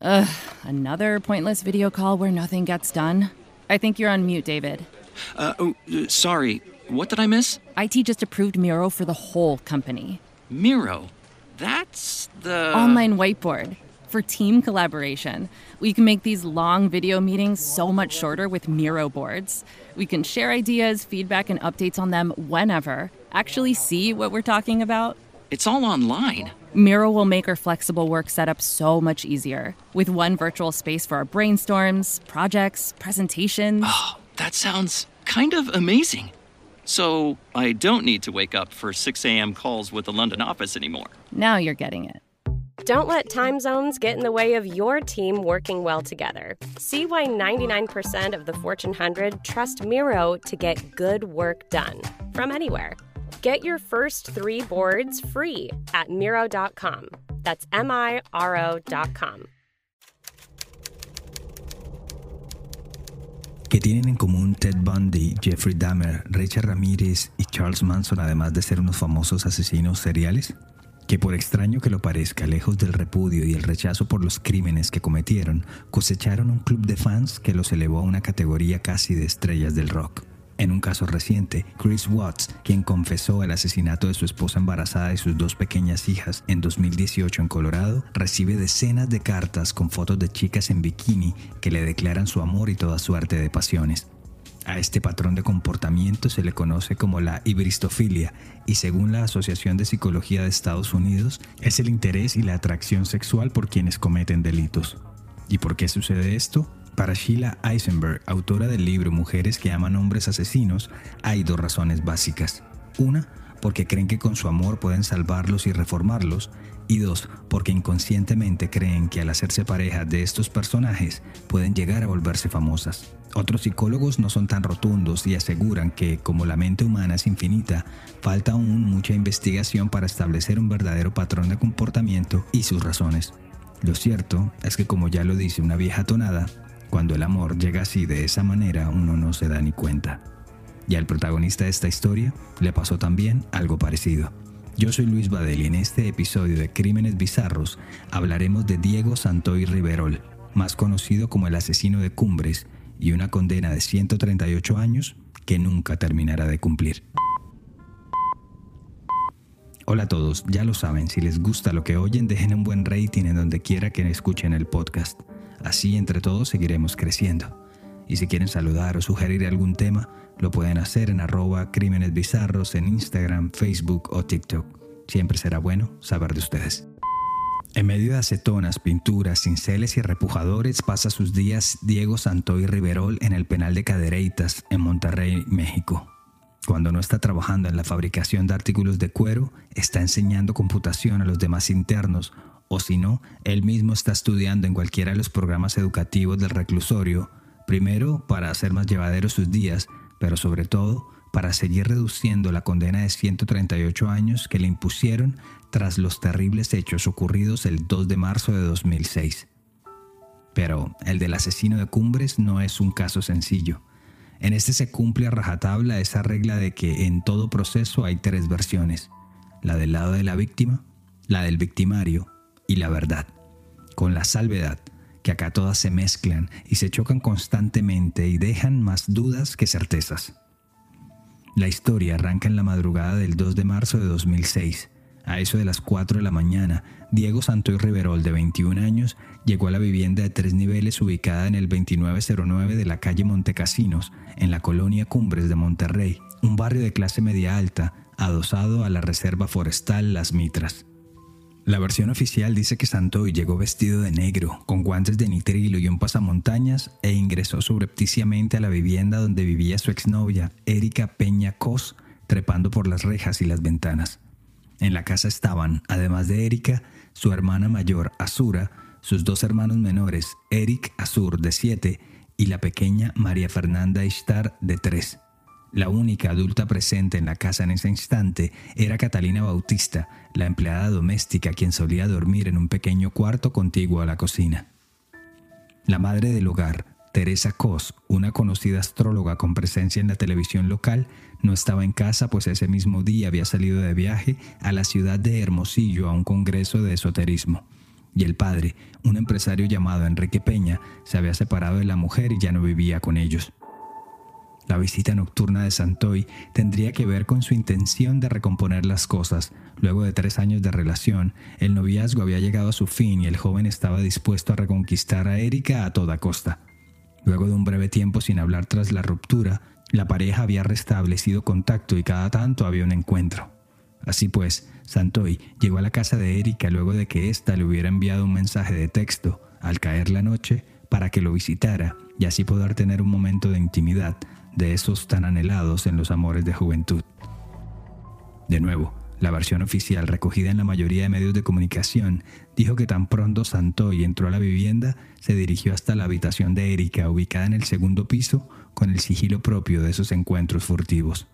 Ugh, another pointless video call where nothing gets done. I think you're on mute, David. Uh, oh, uh, sorry. What did I miss? IT just approved Miro for the whole company. Miro. That's the. Online whiteboard for team collaboration. We can make these long video meetings so much shorter with Miro boards. We can share ideas, feedback, and updates on them whenever. Actually, see what we're talking about. It's all online. Miro will make our flexible work setup so much easier. With one virtual space for our brainstorms, projects, presentations. Oh, that sounds kind of amazing. So I don't need to wake up for 6 a.m. calls with the London office anymore. Now you're getting it. Don't let time zones get in the way of your team working well together. See why 99% of the Fortune 100 trust Miro to get good work done from anywhere. Get your first three boards free at Miro.com. That's M I R O.com. ¿Qué tienen en común Ted Bundy, Jeffrey Dahmer, Richard Ramírez y Charles Manson además de ser unos famosos asesinos seriales? Que por extraño que lo parezca, lejos del repudio y el rechazo por los crímenes que cometieron, cosecharon un club de fans que los elevó a una categoría casi de estrellas del rock. En un caso reciente, Chris Watts, quien confesó el asesinato de su esposa embarazada y sus dos pequeñas hijas en 2018 en Colorado, recibe decenas de cartas con fotos de chicas en bikini que le declaran su amor y toda suerte de pasiones. A este patrón de comportamiento se le conoce como la hibristofilia y según la Asociación de Psicología de Estados Unidos es el interés y la atracción sexual por quienes cometen delitos. ¿Y por qué sucede esto? Para Sheila Eisenberg, autora del libro Mujeres que aman hombres asesinos, hay dos razones básicas. Una, porque creen que con su amor pueden salvarlos y reformarlos, y dos, porque inconscientemente creen que al hacerse pareja de estos personajes pueden llegar a volverse famosas. Otros psicólogos no son tan rotundos y aseguran que, como la mente humana es infinita, falta aún mucha investigación para establecer un verdadero patrón de comportamiento y sus razones. Lo cierto es que, como ya lo dice una vieja tonada, cuando el amor llega así de esa manera, uno no se da ni cuenta. Y al protagonista de esta historia le pasó también algo parecido. Yo soy Luis Badel y en este episodio de Crímenes Bizarros hablaremos de Diego Santoy Riverol, más conocido como el asesino de Cumbres, y una condena de 138 años que nunca terminará de cumplir. Hola a todos, ya lo saben, si les gusta lo que oyen, dejen un buen rating en donde quiera que escuchen el podcast. Así entre todos seguiremos creciendo. Y si quieren saludar o sugerir algún tema, lo pueden hacer en arroba crímenes bizarros en Instagram, Facebook o TikTok. Siempre será bueno saber de ustedes. En medio de acetonas, pinturas, cinceles y repujadores pasa sus días Diego Santoy Riverol en el penal de Cadereitas en Monterrey, México. Cuando no está trabajando en la fabricación de artículos de cuero, está enseñando computación a los demás internos o si no, él mismo está estudiando en cualquiera de los programas educativos del reclusorio, primero para hacer más llevaderos sus días, pero sobre todo para seguir reduciendo la condena de 138 años que le impusieron tras los terribles hechos ocurridos el 2 de marzo de 2006. Pero el del asesino de Cumbres no es un caso sencillo. En este se cumple a rajatabla esa regla de que en todo proceso hay tres versiones, la del lado de la víctima, la del victimario y la verdad, con la salvedad que acá todas se mezclan y se chocan constantemente y dejan más dudas que certezas. La historia arranca en la madrugada del 2 de marzo de 2006. A eso de las 4 de la mañana, Diego Santoy Riverol, de 21 años, llegó a la vivienda de tres niveles ubicada en el 2909 de la calle Montecasinos, en la colonia Cumbres de Monterrey, un barrio de clase media alta, adosado a la reserva forestal Las Mitras. La versión oficial dice que Santoy llegó vestido de negro, con guantes de nitrilo y un pasamontañas, e ingresó subrepticiamente a la vivienda donde vivía su exnovia, Erika Peña Cos, trepando por las rejas y las ventanas. En la casa estaban, además de Erika, su hermana mayor, Azura, sus dos hermanos menores, Eric Azur, de 7, y la pequeña María Fernanda Ishtar, de 3. La única adulta presente en la casa en ese instante era Catalina Bautista, la empleada doméstica quien solía dormir en un pequeño cuarto contiguo a la cocina. La madre del hogar, Teresa Cos, una conocida astróloga con presencia en la televisión local, no estaba en casa pues ese mismo día había salido de viaje a la ciudad de Hermosillo a un congreso de esoterismo. y el padre, un empresario llamado Enrique Peña, se había separado de la mujer y ya no vivía con ellos. La visita nocturna de Santoy tendría que ver con su intención de recomponer las cosas. Luego de tres años de relación, el noviazgo había llegado a su fin y el joven estaba dispuesto a reconquistar a Erika a toda costa. Luego de un breve tiempo sin hablar tras la ruptura, la pareja había restablecido contacto y cada tanto había un encuentro. Así pues, Santoy llegó a la casa de Erika luego de que ésta le hubiera enviado un mensaje de texto al caer la noche para que lo visitara y así poder tener un momento de intimidad de esos tan anhelados en los amores de juventud. De nuevo, la versión oficial recogida en la mayoría de medios de comunicación dijo que tan pronto Santoy entró a la vivienda, se dirigió hasta la habitación de Erika, ubicada en el segundo piso, con el sigilo propio de esos encuentros furtivos.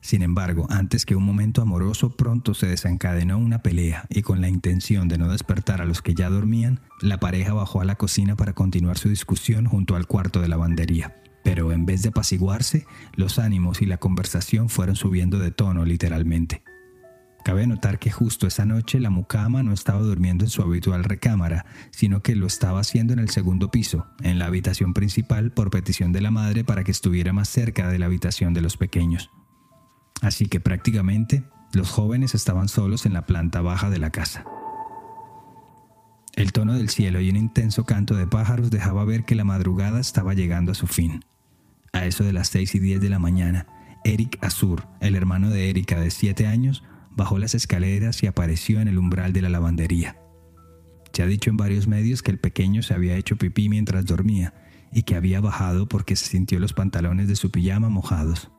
Sin embargo, antes que un momento amoroso, pronto se desencadenó una pelea y con la intención de no despertar a los que ya dormían, la pareja bajó a la cocina para continuar su discusión junto al cuarto de lavandería. Pero en vez de apaciguarse, los ánimos y la conversación fueron subiendo de tono literalmente. Cabe notar que justo esa noche la mucama no estaba durmiendo en su habitual recámara, sino que lo estaba haciendo en el segundo piso, en la habitación principal por petición de la madre para que estuviera más cerca de la habitación de los pequeños. Así que prácticamente los jóvenes estaban solos en la planta baja de la casa. El tono del cielo y un intenso canto de pájaros dejaba ver que la madrugada estaba llegando a su fin. A eso de las seis y diez de la mañana, Eric Azur, el hermano de Erika de siete años, bajó las escaleras y apareció en el umbral de la lavandería. Se ha dicho en varios medios que el pequeño se había hecho pipí mientras dormía y que había bajado porque se sintió los pantalones de su pijama mojados.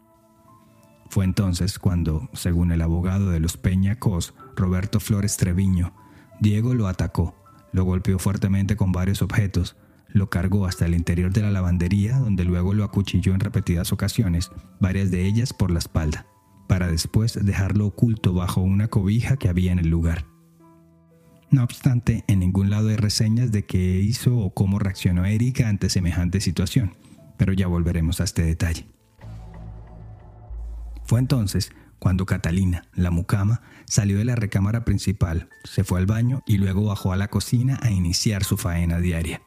Fue entonces cuando, según el abogado de los Peñacos, Roberto Flores Treviño, Diego lo atacó, lo golpeó fuertemente con varios objetos, lo cargó hasta el interior de la lavandería, donde luego lo acuchilló en repetidas ocasiones, varias de ellas por la espalda para después dejarlo oculto bajo una cobija que había en el lugar. No obstante, en ningún lado hay reseñas de qué hizo o cómo reaccionó Erika ante semejante situación, pero ya volveremos a este detalle. Fue entonces cuando Catalina, la mucama, salió de la recámara principal, se fue al baño y luego bajó a la cocina a iniciar su faena diaria.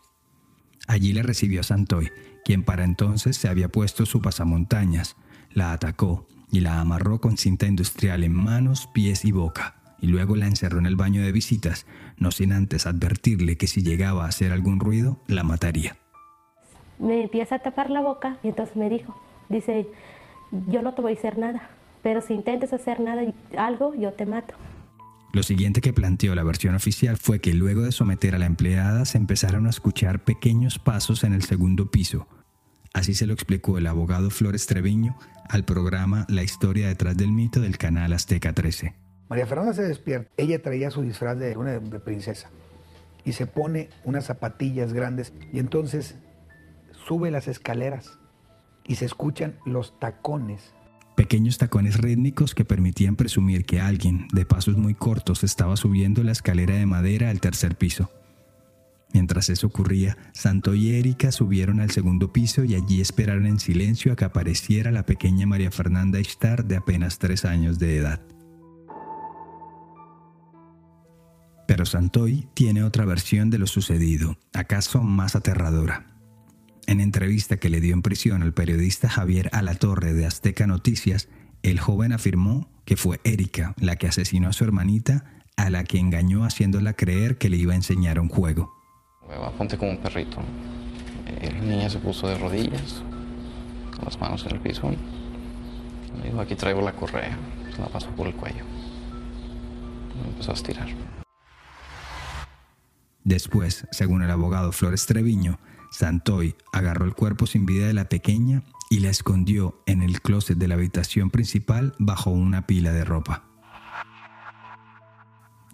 Allí la recibió Santoy, quien para entonces se había puesto su pasamontañas, la atacó, y la amarró con cinta industrial en manos, pies y boca, y luego la encerró en el baño de visitas, no sin antes advertirle que si llegaba a hacer algún ruido, la mataría. Me empieza a tapar la boca y entonces me dijo, dice, yo no te voy a hacer nada, pero si intentes hacer nada, algo, yo te mato. Lo siguiente que planteó la versión oficial fue que luego de someter a la empleada se empezaron a escuchar pequeños pasos en el segundo piso, Así se lo explicó el abogado Flores Treviño al programa La historia detrás del mito del canal Azteca 13. María Fernanda se despierta. Ella traía su disfraz de de princesa y se pone unas zapatillas grandes y entonces sube las escaleras y se escuchan los tacones. Pequeños tacones rítmicos que permitían presumir que alguien de pasos muy cortos estaba subiendo la escalera de madera al tercer piso. Mientras eso ocurría, Santo y Erika subieron al segundo piso y allí esperaron en silencio a que apareciera la pequeña María Fernanda Ishtar de apenas tres años de edad. Pero Santoy tiene otra versión de lo sucedido, acaso más aterradora. En entrevista que le dio en prisión al periodista Javier Alatorre de Azteca Noticias, el joven afirmó que fue Erika la que asesinó a su hermanita, a la que engañó haciéndola creer que le iba a enseñar un juego. Ponte como un perrito. Eh, la niña se puso de rodillas, con las manos en el piso. Me dijo, aquí traigo la correa. Se la pasó por el cuello. Me empezó a estirar. Después, según el abogado Flores Treviño, Santoy agarró el cuerpo sin vida de la pequeña y la escondió en el closet de la habitación principal bajo una pila de ropa.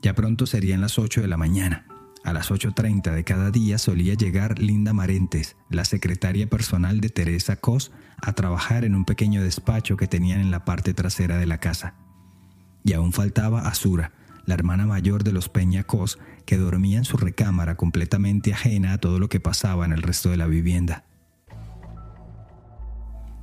Ya pronto serían las 8 de la mañana. A las 8.30 de cada día solía llegar Linda Marentes, la secretaria personal de Teresa Cos, a trabajar en un pequeño despacho que tenían en la parte trasera de la casa. Y aún faltaba Azura, la hermana mayor de los Peña Cos, que dormía en su recámara completamente ajena a todo lo que pasaba en el resto de la vivienda.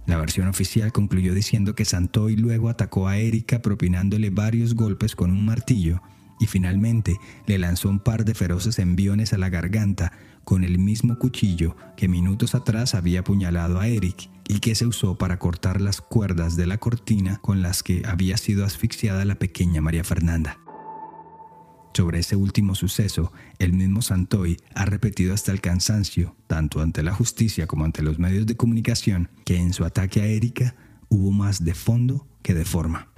La versión oficial concluyó diciendo que Santoy luego atacó a Erika propinándole varios golpes con un martillo y finalmente le lanzó un par de feroces enviones a la garganta con el mismo cuchillo que minutos atrás había apuñalado a Eric y que se usó para cortar las cuerdas de la cortina con las que había sido asfixiada la pequeña María Fernanda. Sobre ese último suceso, el mismo Santoy ha repetido hasta el cansancio, tanto ante la justicia como ante los medios de comunicación, que en su ataque a Erika hubo más de fondo que de forma.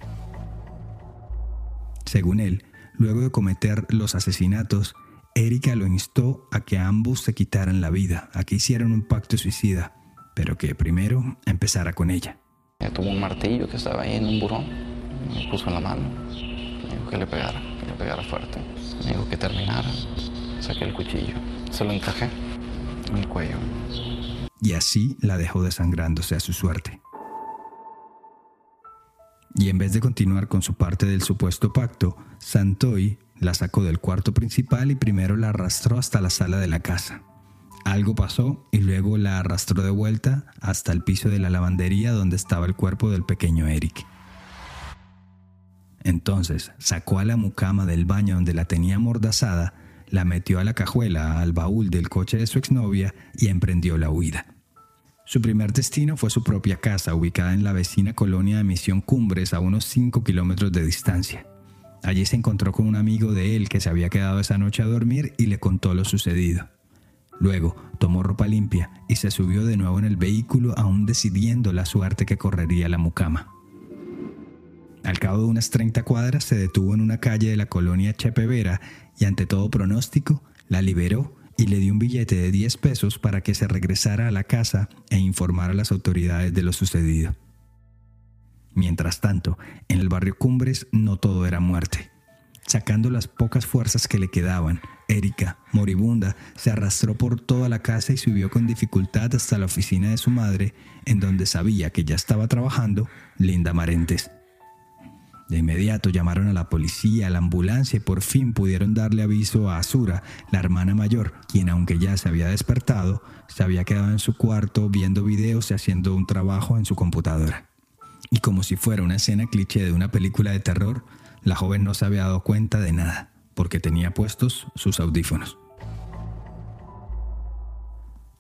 Según él, luego de cometer los asesinatos, Erika lo instó a que ambos se quitaran la vida, a que hicieran un pacto suicida, pero que primero empezara con ella. Tuvo un martillo que estaba ahí en un burón, me puso en la mano, dijo que le pegara, pegara fuerte, me que terminara, saqué el cuchillo, se lo encajé en el cuello. Y así la dejó desangrándose a su suerte. Y en vez de continuar con su parte del supuesto pacto, Santoy la sacó del cuarto principal y primero la arrastró hasta la sala de la casa. Algo pasó y luego la arrastró de vuelta hasta el piso de la lavandería donde estaba el cuerpo del pequeño Eric. Entonces sacó a la mucama del baño donde la tenía amordazada, la metió a la cajuela, al baúl del coche de su exnovia y emprendió la huida. Su primer destino fue su propia casa, ubicada en la vecina colonia de Misión Cumbres a unos 5 kilómetros de distancia. Allí se encontró con un amigo de él que se había quedado esa noche a dormir y le contó lo sucedido. Luego tomó ropa limpia y se subió de nuevo en el vehículo aún decidiendo la suerte que correría la mucama. Al cabo de unas 30 cuadras se detuvo en una calle de la colonia Chepevera y ante todo pronóstico la liberó y le dio un billete de 10 pesos para que se regresara a la casa e informara a las autoridades de lo sucedido. Mientras tanto, en el barrio Cumbres no todo era muerte. Sacando las pocas fuerzas que le quedaban, Erika, moribunda, se arrastró por toda la casa y subió con dificultad hasta la oficina de su madre, en donde sabía que ya estaba trabajando Linda Marentes. De inmediato llamaron a la policía, a la ambulancia y por fin pudieron darle aviso a Azura, la hermana mayor, quien aunque ya se había despertado, se había quedado en su cuarto viendo videos y haciendo un trabajo en su computadora y como si fuera una escena cliché de una película de terror, la joven no se había dado cuenta de nada, porque tenía puestos sus audífonos.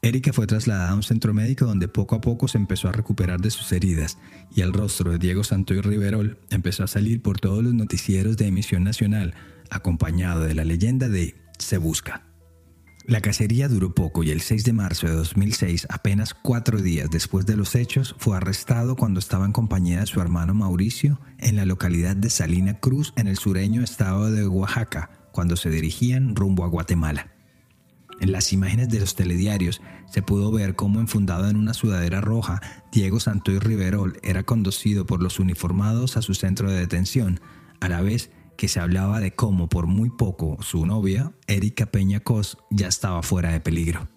Erika fue trasladada a un centro médico donde poco a poco se empezó a recuperar de sus heridas y el rostro de Diego Santoy Riverol empezó a salir por todos los noticieros de emisión nacional, acompañado de la leyenda de Se Busca. La cacería duró poco y el 6 de marzo de 2006, apenas cuatro días después de los hechos, fue arrestado cuando estaba en compañía de su hermano Mauricio en la localidad de Salina Cruz, en el sureño estado de Oaxaca, cuando se dirigían rumbo a Guatemala. En las imágenes de los telediarios se pudo ver cómo enfundado en una sudadera roja, Diego Santoy Riverol era conducido por los uniformados a su centro de detención, a la vez que se hablaba de cómo por muy poco su novia, Erika Peña Cos, ya estaba fuera de peligro.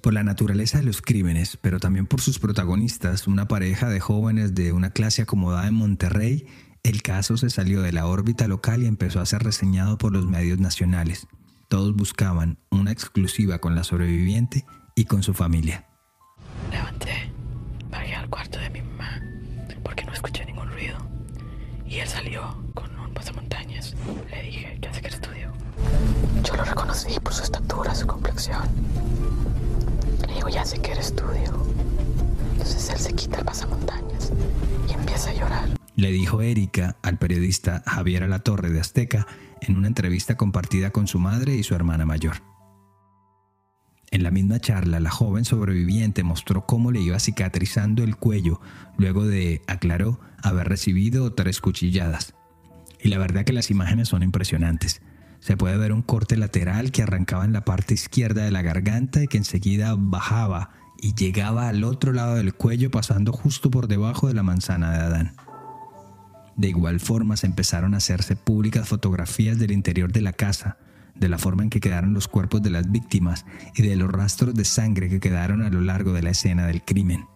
Por la naturaleza de los crímenes, pero también por sus protagonistas, una pareja de jóvenes de una clase acomodada en Monterrey, el caso se salió de la órbita local y empezó a ser reseñado por los medios nacionales. Todos buscaban una exclusiva con la sobreviviente y con su familia. Levanté, bajé al cuarto de mi mamá, porque no escuché ningún ruido. Y él salió pasamontañas. Le dije, ¿qué hace que estudio? Yo lo reconocí por su estatura, su complexión. Le digo, ya sé que eres estudio. Entonces él se quita el pasamontañas y empieza a llorar. Le dijo Erika al periodista Javier Alatorre de Azteca en una entrevista compartida con su madre y su hermana mayor. En la misma charla, la joven sobreviviente mostró cómo le iba cicatrizando el cuello luego de, aclaró, haber recibido tres cuchilladas. Y la verdad que las imágenes son impresionantes. Se puede ver un corte lateral que arrancaba en la parte izquierda de la garganta y que enseguida bajaba y llegaba al otro lado del cuello pasando justo por debajo de la manzana de Adán. De igual forma se empezaron a hacerse públicas fotografías del interior de la casa, de la forma en que quedaron los cuerpos de las víctimas y de los rastros de sangre que quedaron a lo largo de la escena del crimen.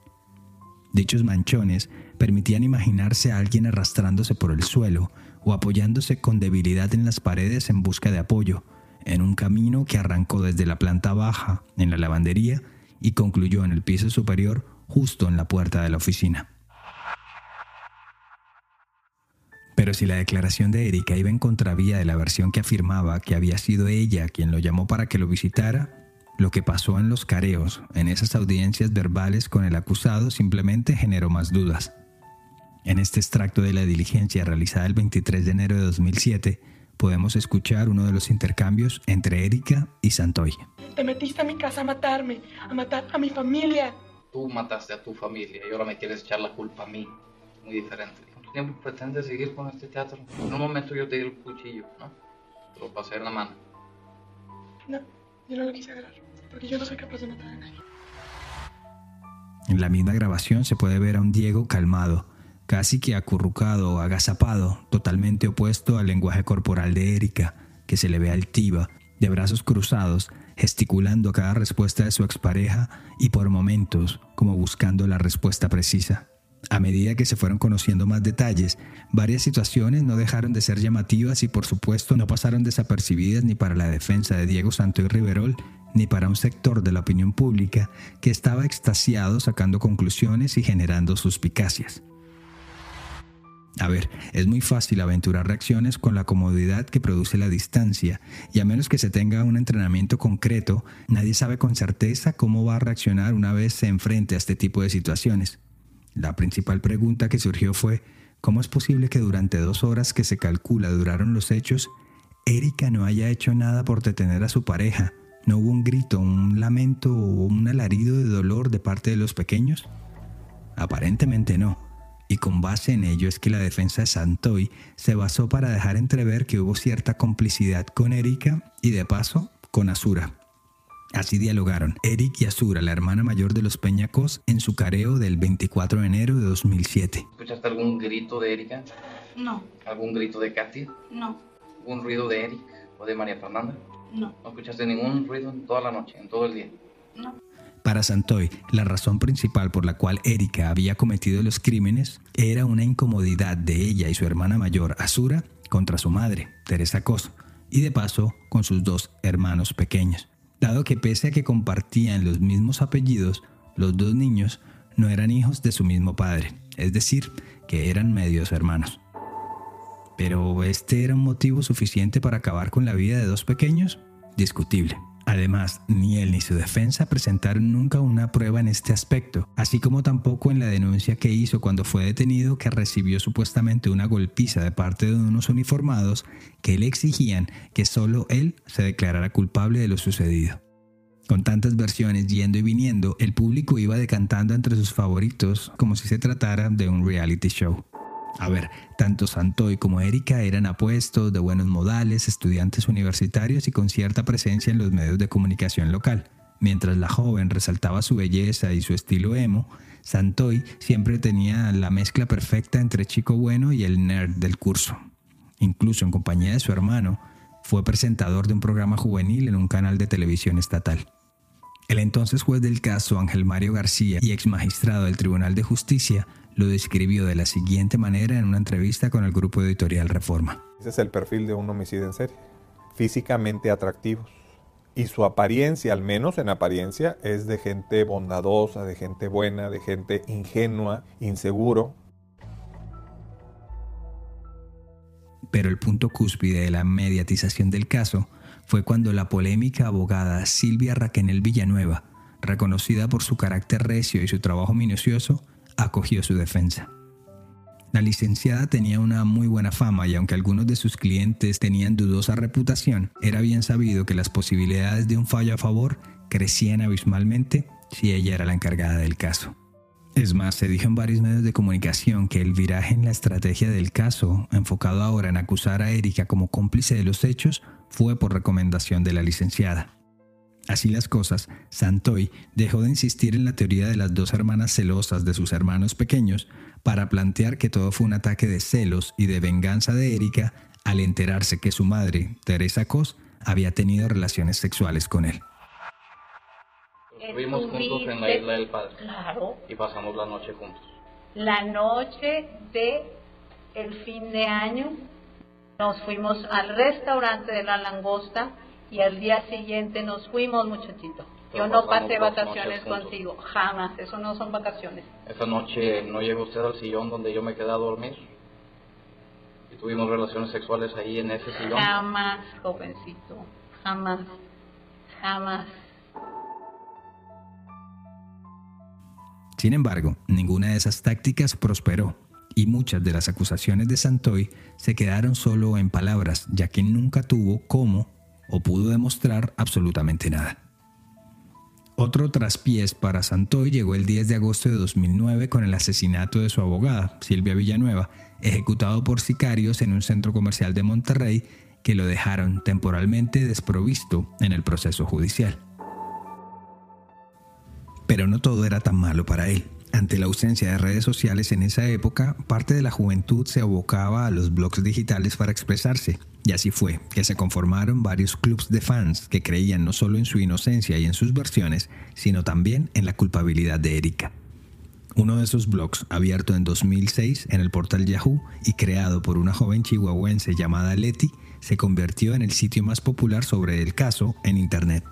Dichos manchones permitían imaginarse a alguien arrastrándose por el suelo o apoyándose con debilidad en las paredes en busca de apoyo, en un camino que arrancó desde la planta baja, en la lavandería, y concluyó en el piso superior, justo en la puerta de la oficina. Pero si la declaración de Erika iba en contravía de la versión que afirmaba que había sido ella quien lo llamó para que lo visitara, lo que pasó en los careos, en esas audiencias verbales con el acusado, simplemente generó más dudas. En este extracto de la diligencia realizada el 23 de enero de 2007, podemos escuchar uno de los intercambios entre Erika y Santoy. Te metiste a mi casa a matarme, a matar a mi familia. Tú mataste a tu familia y ahora me quieres echar la culpa a mí. Muy diferente. ¿Cuánto tiempo pretendes seguir con este teatro? En un momento yo te di el cuchillo, ¿no? Te lo pasé en la mano. No, yo no lo quise agarrar, porque yo no soy capaz de matar a nadie. En la misma grabación se puede ver a un Diego calmado, casi que acurrucado o agazapado, totalmente opuesto al lenguaje corporal de Erika, que se le ve altiva, de brazos cruzados, gesticulando a cada respuesta de su expareja y por momentos como buscando la respuesta precisa. A medida que se fueron conociendo más detalles, varias situaciones no dejaron de ser llamativas y por supuesto no pasaron desapercibidas ni para la defensa de Diego Santo y Riverol, ni para un sector de la opinión pública que estaba extasiado sacando conclusiones y generando suspicacias. A ver, es muy fácil aventurar reacciones con la comodidad que produce la distancia, y a menos que se tenga un entrenamiento concreto, nadie sabe con certeza cómo va a reaccionar una vez se enfrente a este tipo de situaciones. La principal pregunta que surgió fue, ¿cómo es posible que durante dos horas que se calcula duraron los hechos, Erika no haya hecho nada por detener a su pareja? ¿No hubo un grito, un lamento o un alarido de dolor de parte de los pequeños? Aparentemente no y con base en ello es que la defensa de Santoy se basó para dejar entrever que hubo cierta complicidad con Erika y de paso con Azura. Así dialogaron Eric y Azura, la hermana mayor de los Peñacos, en su careo del 24 de enero de 2007. ¿Escuchaste algún grito de Erika? No, ¿Algún grito de Katy? no, ¿Algún ruido de Eric o de María Fernanda? no, ¿No escuchaste ningún ruido en toda la noche, en todo el día? no. Para Santoy, la razón principal por la cual Erika había cometido los crímenes era una incomodidad de ella y su hermana mayor, Azura, contra su madre, Teresa Cos, y de paso con sus dos hermanos pequeños, dado que pese a que compartían los mismos apellidos, los dos niños no eran hijos de su mismo padre, es decir, que eran medios hermanos. Pero ¿este era un motivo suficiente para acabar con la vida de dos pequeños? Discutible. Además, ni él ni su defensa presentaron nunca una prueba en este aspecto, así como tampoco en la denuncia que hizo cuando fue detenido que recibió supuestamente una golpiza de parte de unos uniformados que le exigían que solo él se declarara culpable de lo sucedido. Con tantas versiones yendo y viniendo, el público iba decantando entre sus favoritos como si se tratara de un reality show. A ver, tanto Santoy como Erika eran apuestos, de buenos modales, estudiantes universitarios y con cierta presencia en los medios de comunicación local. Mientras la joven resaltaba su belleza y su estilo emo, Santoy siempre tenía la mezcla perfecta entre chico bueno y el nerd del curso. Incluso en compañía de su hermano, fue presentador de un programa juvenil en un canal de televisión estatal. El entonces juez del caso, Ángel Mario García, y ex magistrado del Tribunal de Justicia, lo describió de la siguiente manera en una entrevista con el grupo editorial Reforma. Ese es el perfil de un homicidio en serie. Físicamente atractivos. Y su apariencia, al menos en apariencia, es de gente bondadosa, de gente buena, de gente ingenua, inseguro. Pero el punto cúspide de la mediatización del caso fue cuando la polémica abogada Silvia Raquenel Villanueva, reconocida por su carácter recio y su trabajo minucioso, acogió su defensa. La licenciada tenía una muy buena fama y aunque algunos de sus clientes tenían dudosa reputación, era bien sabido que las posibilidades de un fallo a favor crecían abismalmente si ella era la encargada del caso. Es más, se dijo en varios medios de comunicación que el viraje en la estrategia del caso, enfocado ahora en acusar a Erika como cómplice de los hechos, fue por recomendación de la licenciada. Así las cosas, Santoy dejó de insistir en la teoría de las dos hermanas celosas de sus hermanos pequeños para plantear que todo fue un ataque de celos y de venganza de Erika al enterarse que su madre, Teresa Cos, había tenido relaciones sexuales con él. Estuvimos juntos en la isla del Padre Claro, y pasamos la noche juntos. la noche de el fin de año nos fuimos al restaurante de la langosta y al día siguiente nos fuimos, muchachito. Yo no pasé vacaciones contigo, jamás, eso no son vacaciones. Esa noche no llegó usted al sillón donde yo me quedé a dormir. Y tuvimos relaciones sexuales ahí en ese sillón. Jamás, jovencito. Jamás. Jamás. Sin embargo, ninguna de esas tácticas prosperó y muchas de las acusaciones de Santoy se quedaron solo en palabras, ya que nunca tuvo cómo o pudo demostrar absolutamente nada. Otro traspiés para Santoy llegó el 10 de agosto de 2009 con el asesinato de su abogada, Silvia Villanueva, ejecutado por sicarios en un centro comercial de Monterrey que lo dejaron temporalmente desprovisto en el proceso judicial. Pero no todo era tan malo para él. Ante la ausencia de redes sociales en esa época, parte de la juventud se abocaba a los blogs digitales para expresarse. Y así fue que se conformaron varios clubs de fans que creían no solo en su inocencia y en sus versiones, sino también en la culpabilidad de Erika. Uno de esos blogs, abierto en 2006 en el portal Yahoo y creado por una joven chihuahuense llamada Leti, se convirtió en el sitio más popular sobre el caso en Internet.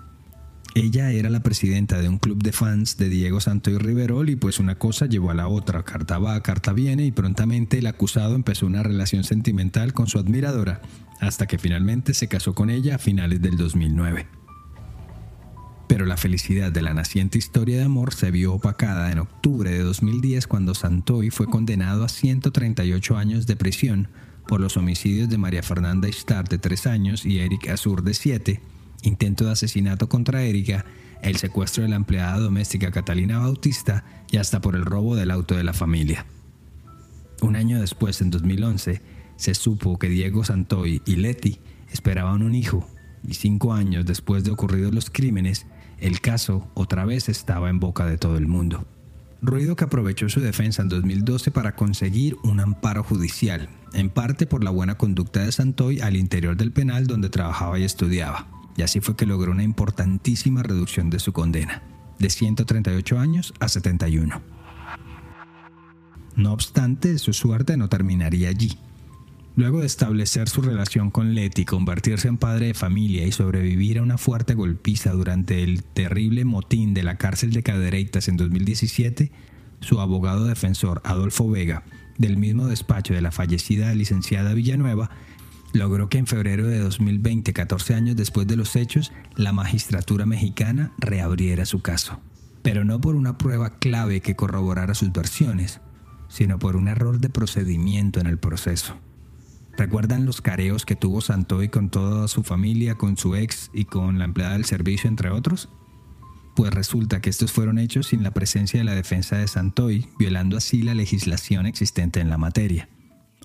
Ella era la presidenta de un club de fans de Diego Santoy Riverol y pues una cosa llevó a la otra, carta va, carta viene y prontamente el acusado empezó una relación sentimental con su admiradora, hasta que finalmente se casó con ella a finales del 2009. Pero la felicidad de la naciente historia de amor se vio opacada en octubre de 2010 cuando Santoy fue condenado a 138 años de prisión por los homicidios de María Fernanda Istar de 3 años y Eric Azur de 7, intento de asesinato contra Erika, el secuestro de la empleada doméstica Catalina Bautista y hasta por el robo del auto de la familia. Un año después, en 2011, se supo que Diego Santoy y Leti esperaban un hijo, y cinco años después de ocurridos los crímenes, el caso otra vez estaba en boca de todo el mundo. Ruido que aprovechó su defensa en 2012 para conseguir un amparo judicial, en parte por la buena conducta de Santoy al interior del penal donde trabajaba y estudiaba y así fue que logró una importantísima reducción de su condena, de 138 años a 71. No obstante, su suerte no terminaría allí. Luego de establecer su relación con Leti, convertirse en padre de familia y sobrevivir a una fuerte golpiza durante el terrible motín de la cárcel de Cadereytas en 2017, su abogado defensor Adolfo Vega, del mismo despacho de la fallecida licenciada Villanueva, logró que en febrero de 2020, 14 años después de los hechos, la magistratura mexicana reabriera su caso. Pero no por una prueba clave que corroborara sus versiones, sino por un error de procedimiento en el proceso. ¿Recuerdan los careos que tuvo Santoy con toda su familia, con su ex y con la empleada del servicio, entre otros? Pues resulta que estos fueron hechos sin la presencia de la defensa de Santoy, violando así la legislación existente en la materia.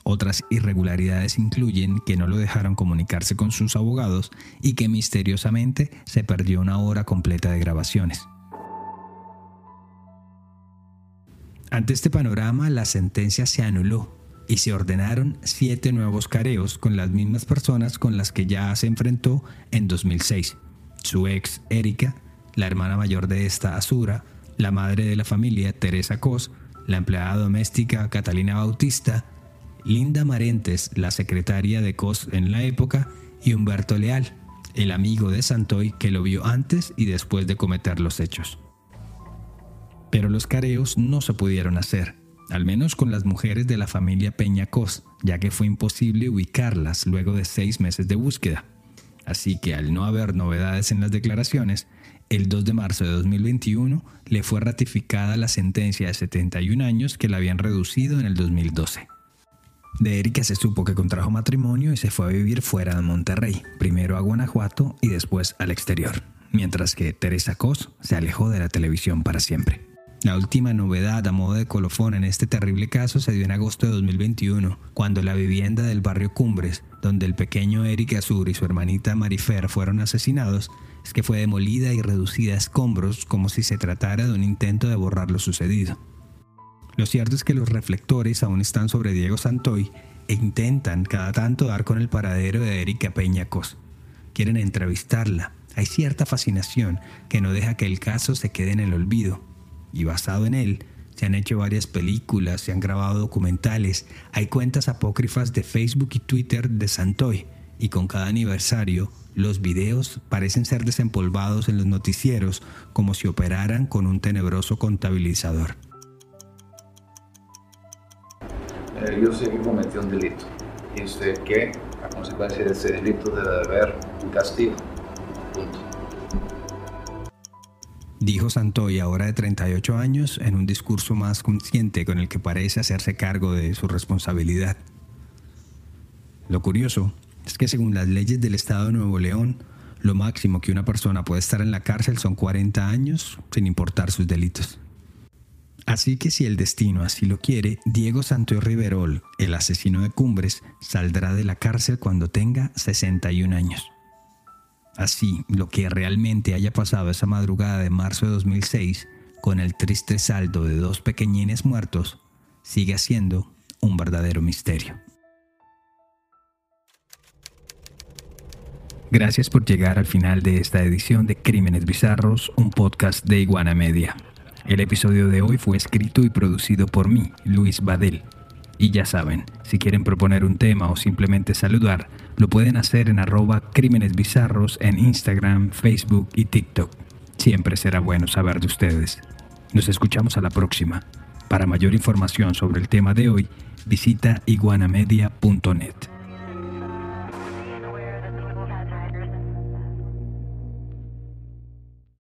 Otras irregularidades incluyen que no lo dejaron comunicarse con sus abogados y que misteriosamente se perdió una hora completa de grabaciones. Ante este panorama, la sentencia se anuló y se ordenaron siete nuevos careos con las mismas personas con las que ya se enfrentó en 2006. Su ex, Erika, la hermana mayor de esta, Azura, la madre de la familia, Teresa Cos, la empleada doméstica, Catalina Bautista, Linda Marentes, la secretaria de COS en la época, y Humberto Leal, el amigo de Santoy que lo vio antes y después de cometer los hechos. Pero los careos no se pudieron hacer, al menos con las mujeres de la familia Peña Cos, ya que fue imposible ubicarlas luego de seis meses de búsqueda. Así que al no haber novedades en las declaraciones, el 2 de marzo de 2021 le fue ratificada la sentencia de 71 años que la habían reducido en el 2012. De Erika se supo que contrajo matrimonio y se fue a vivir fuera de Monterrey, primero a Guanajuato y después al exterior, mientras que Teresa Cos se alejó de la televisión para siempre. La última novedad a modo de colofón en este terrible caso se dio en agosto de 2021, cuando la vivienda del barrio Cumbres, donde el pequeño Eric Azur y su hermanita Marifer fueron asesinados, es que fue demolida y reducida a escombros como si se tratara de un intento de borrar lo sucedido. Lo cierto es que los reflectores aún están sobre Diego Santoy e intentan cada tanto dar con el paradero de Erika Peñacos. Quieren entrevistarla. Hay cierta fascinación que no deja que el caso se quede en el olvido. Y basado en él, se han hecho varias películas, se han grabado documentales, hay cuentas apócrifas de Facebook y Twitter de Santoy, y con cada aniversario, los videos parecen ser desempolvados en los noticieros como si operaran con un tenebroso contabilizador. Eh, yo sé que cometí un delito. y usted que a consecuencia de ese delito debe haber un castigo. Dijo Santoy, ahora de 38 años, en un discurso más consciente con el que parece hacerse cargo de su responsabilidad. Lo curioso es que según las leyes del Estado de Nuevo León, lo máximo que una persona puede estar en la cárcel son 40 años, sin importar sus delitos. Así que si el destino así lo quiere, Diego Santoy Riverol, el asesino de Cumbres, saldrá de la cárcel cuando tenga 61 años. Así, lo que realmente haya pasado esa madrugada de marzo de 2006, con el triste saldo de dos pequeñines muertos, sigue siendo un verdadero misterio. Gracias por llegar al final de esta edición de Crímenes Bizarros, un podcast de Iguana Media. El episodio de hoy fue escrito y producido por mí, Luis Badel. Y ya saben, si quieren proponer un tema o simplemente saludar, lo pueden hacer en arroba crímenes bizarros en Instagram, Facebook y TikTok. Siempre será bueno saber de ustedes. Nos escuchamos a la próxima. Para mayor información sobre el tema de hoy, visita iguanamedia.net.